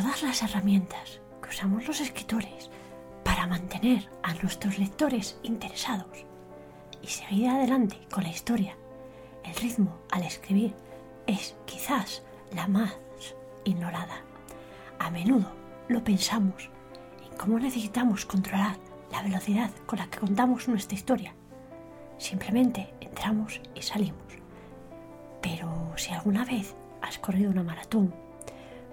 todas las herramientas que usamos los escritores para mantener a nuestros lectores interesados y seguir adelante con la historia, el ritmo al escribir es quizás la más ignorada. A menudo lo pensamos en cómo necesitamos controlar la velocidad con la que contamos nuestra historia. Simplemente entramos y salimos. Pero si alguna vez has corrido una maratón,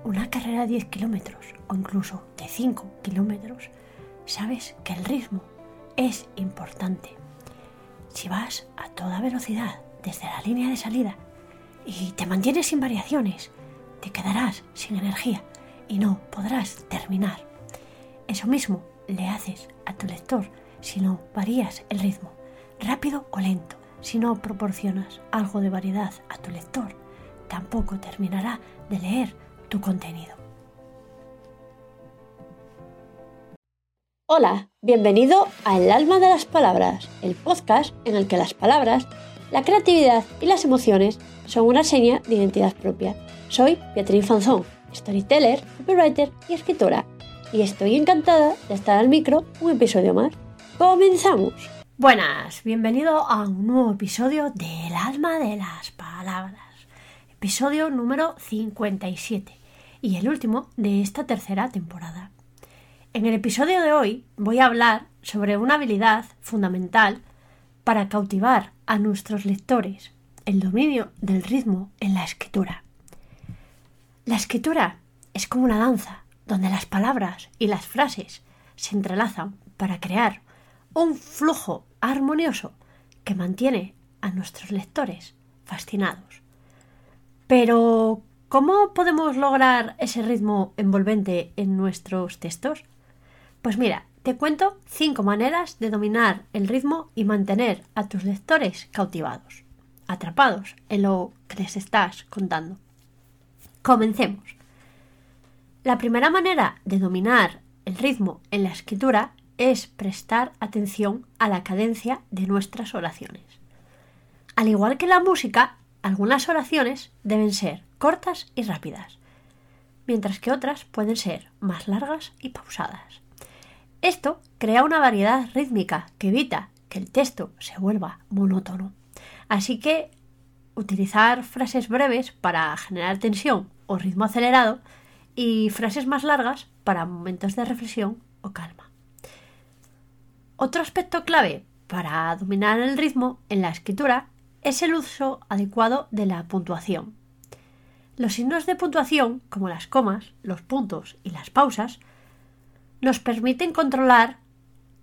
una carrera de 10 kilómetros o incluso de 5 kilómetros, sabes que el ritmo es importante. Si vas a toda velocidad desde la línea de salida y te mantienes sin variaciones, te quedarás sin energía y no podrás terminar. Eso mismo le haces a tu lector si no varías el ritmo, rápido o lento, si no proporcionas algo de variedad a tu lector, tampoco terminará de leer tu contenido. Hola, bienvenido a El alma de las palabras, el podcast en el que las palabras, la creatividad y las emociones son una seña de identidad propia. Soy Beatriz Fanzón, storyteller, copywriter y escritora, y estoy encantada de estar al micro un episodio más. ¡Comenzamos! Buenas, bienvenido a un nuevo episodio de El alma de las palabras. Episodio número 57 y el último de esta tercera temporada. En el episodio de hoy voy a hablar sobre una habilidad fundamental para cautivar a nuestros lectores, el dominio del ritmo en la escritura. La escritura es como una danza donde las palabras y las frases se entrelazan para crear un flujo armonioso que mantiene a nuestros lectores fascinados. Pero, ¿cómo podemos lograr ese ritmo envolvente en nuestros textos? Pues mira, te cuento cinco maneras de dominar el ritmo y mantener a tus lectores cautivados, atrapados en lo que les estás contando. Comencemos. La primera manera de dominar el ritmo en la escritura es prestar atención a la cadencia de nuestras oraciones. Al igual que la música, algunas oraciones deben ser cortas y rápidas, mientras que otras pueden ser más largas y pausadas. Esto crea una variedad rítmica que evita que el texto se vuelva monótono. Así que utilizar frases breves para generar tensión o ritmo acelerado y frases más largas para momentos de reflexión o calma. Otro aspecto clave para dominar el ritmo en la escritura es el uso adecuado de la puntuación. Los signos de puntuación, como las comas, los puntos y las pausas, nos permiten controlar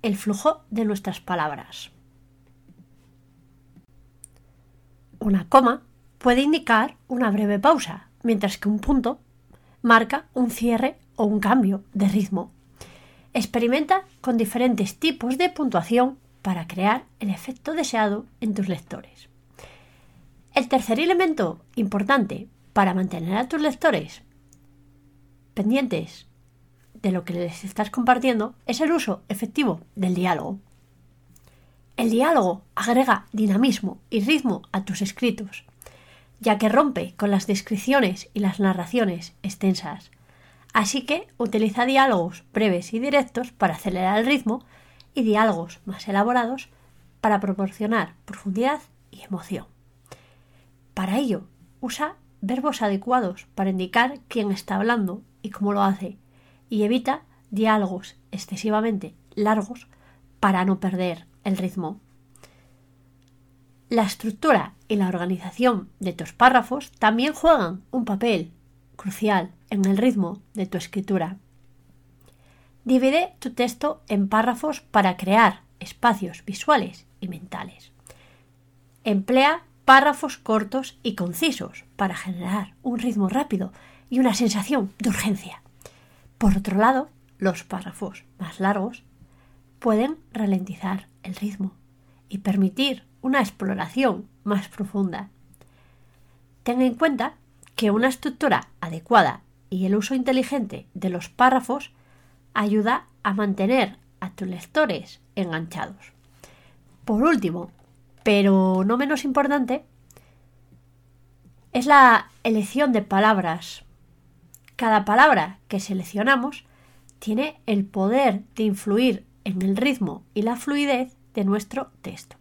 el flujo de nuestras palabras. Una coma puede indicar una breve pausa, mientras que un punto marca un cierre o un cambio de ritmo. Experimenta con diferentes tipos de puntuación para crear el efecto deseado en tus lectores. El tercer elemento importante para mantener a tus lectores pendientes de lo que les estás compartiendo es el uso efectivo del diálogo. El diálogo agrega dinamismo y ritmo a tus escritos ya que rompe con las descripciones y las narraciones extensas. Así que utiliza diálogos breves y directos para acelerar el ritmo y diálogos más elaborados para proporcionar profundidad y emoción. Para ello, usa verbos adecuados para indicar quién está hablando y cómo lo hace, y evita diálogos excesivamente largos para no perder el ritmo. La estructura y la organización de tus párrafos también juegan un papel crucial en el ritmo de tu escritura. Divide tu texto en párrafos para crear espacios visuales y mentales. Emplea párrafos cortos y concisos para generar un ritmo rápido y una sensación de urgencia. Por otro lado, los párrafos más largos pueden ralentizar el ritmo y permitir una exploración más profunda. Ten en cuenta que una estructura adecuada y el uso inteligente de los párrafos ayuda a mantener a tus lectores enganchados. Por último, pero no menos importante, es la elección de palabras Cada palabra que seleccionamos tiene el poder de influir en el ritmo y la fluidez de nuestro texto.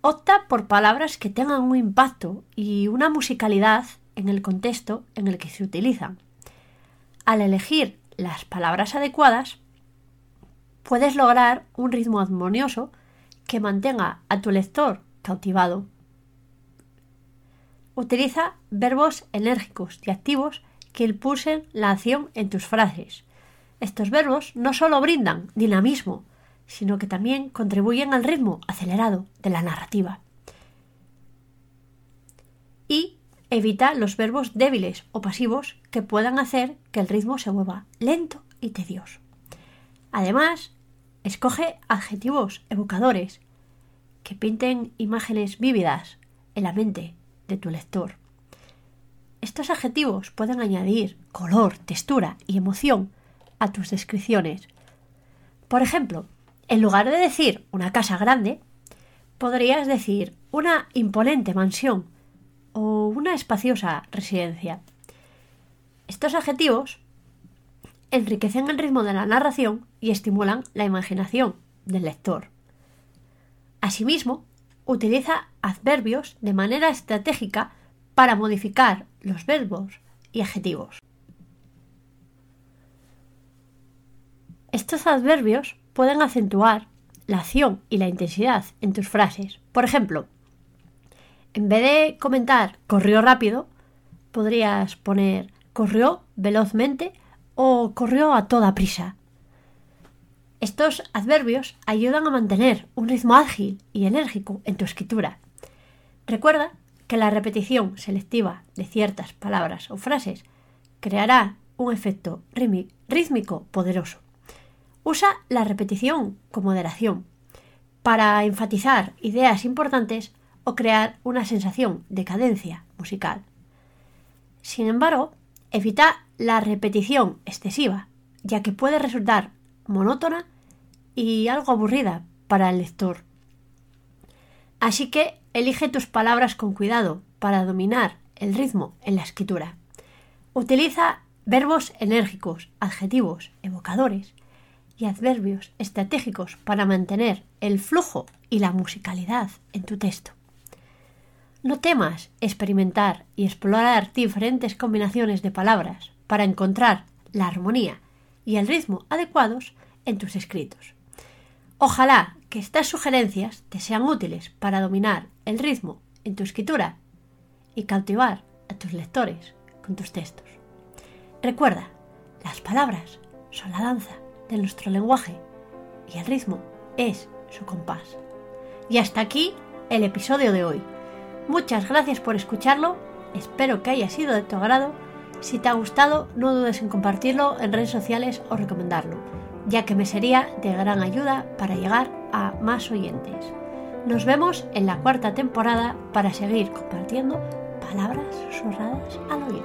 Opta por palabras que tengan un impacto y una musicalidad en el contexto en el que se utilizan. Al elegir las palabras adecuadas, puedes lograr un ritmo armonioso que mantenga a tu lector cautivado. Utiliza verbos enérgicos y activos que impulsen la acción en tus frases. Estos verbos no solo brindan dinamismo, sino que también contribuyen al ritmo acelerado de la narrativa. Y evita los verbos débiles o pasivos que puedan hacer que el ritmo se vuelva lento y tedioso. Además, escoge adjetivos evocadores que pinten imágenes vívidas en la mente de tu lector. Estos adjetivos pueden añadir color, textura y emoción a tus descripciones. Por ejemplo, en lugar de decir una casa grande, podrías decir una imponente mansión o una espaciosa residencia. Estos adjetivos enriquecen el ritmo de la narración y estimulan la imaginación del lector. Asimismo, utiliza adverbios de manera estratégica para modificar los verbos y adjetivos. Estos adverbios pueden acentuar la acción y la intensidad en tus frases. Por ejemplo, en vez de comentar corrió rápido, podrías poner corrió velozmente o corrió a toda prisa. Estos adverbios ayudan a mantener un ritmo ágil y enérgico en tu escritura. Recuerda que la repetición selectiva de ciertas palabras o frases creará un efecto rítmico poderoso. Usa la repetición con moderación para enfatizar ideas importantes o crear una sensación de cadencia musical. Sin embargo, evita la repetición excesiva, ya que puede resultar monótona y algo aburrida para el lector. Así que elige tus palabras con cuidado para dominar el ritmo en la escritura. Utiliza verbos enérgicos, adjetivos, evocadores y adverbios estratégicos para mantener el flujo y la musicalidad en tu texto. No temas experimentar y explorar diferentes combinaciones de palabras para encontrar la armonía y el ritmo adecuados en tus escritos. Ojalá que estas sugerencias te sean útiles para dominar el ritmo en tu escritura y cautivar a tus lectores con tus textos. Recuerda, las palabras son la danza de nuestro lenguaje y el ritmo es su compás. Y hasta aquí el episodio de hoy. Muchas gracias por escucharlo, espero que haya sido de tu agrado. Si te ha gustado, no dudes en compartirlo en redes sociales o recomendarlo ya que me sería de gran ayuda para llegar a más oyentes. Nos vemos en la cuarta temporada para seguir compartiendo palabras susurradas al oído.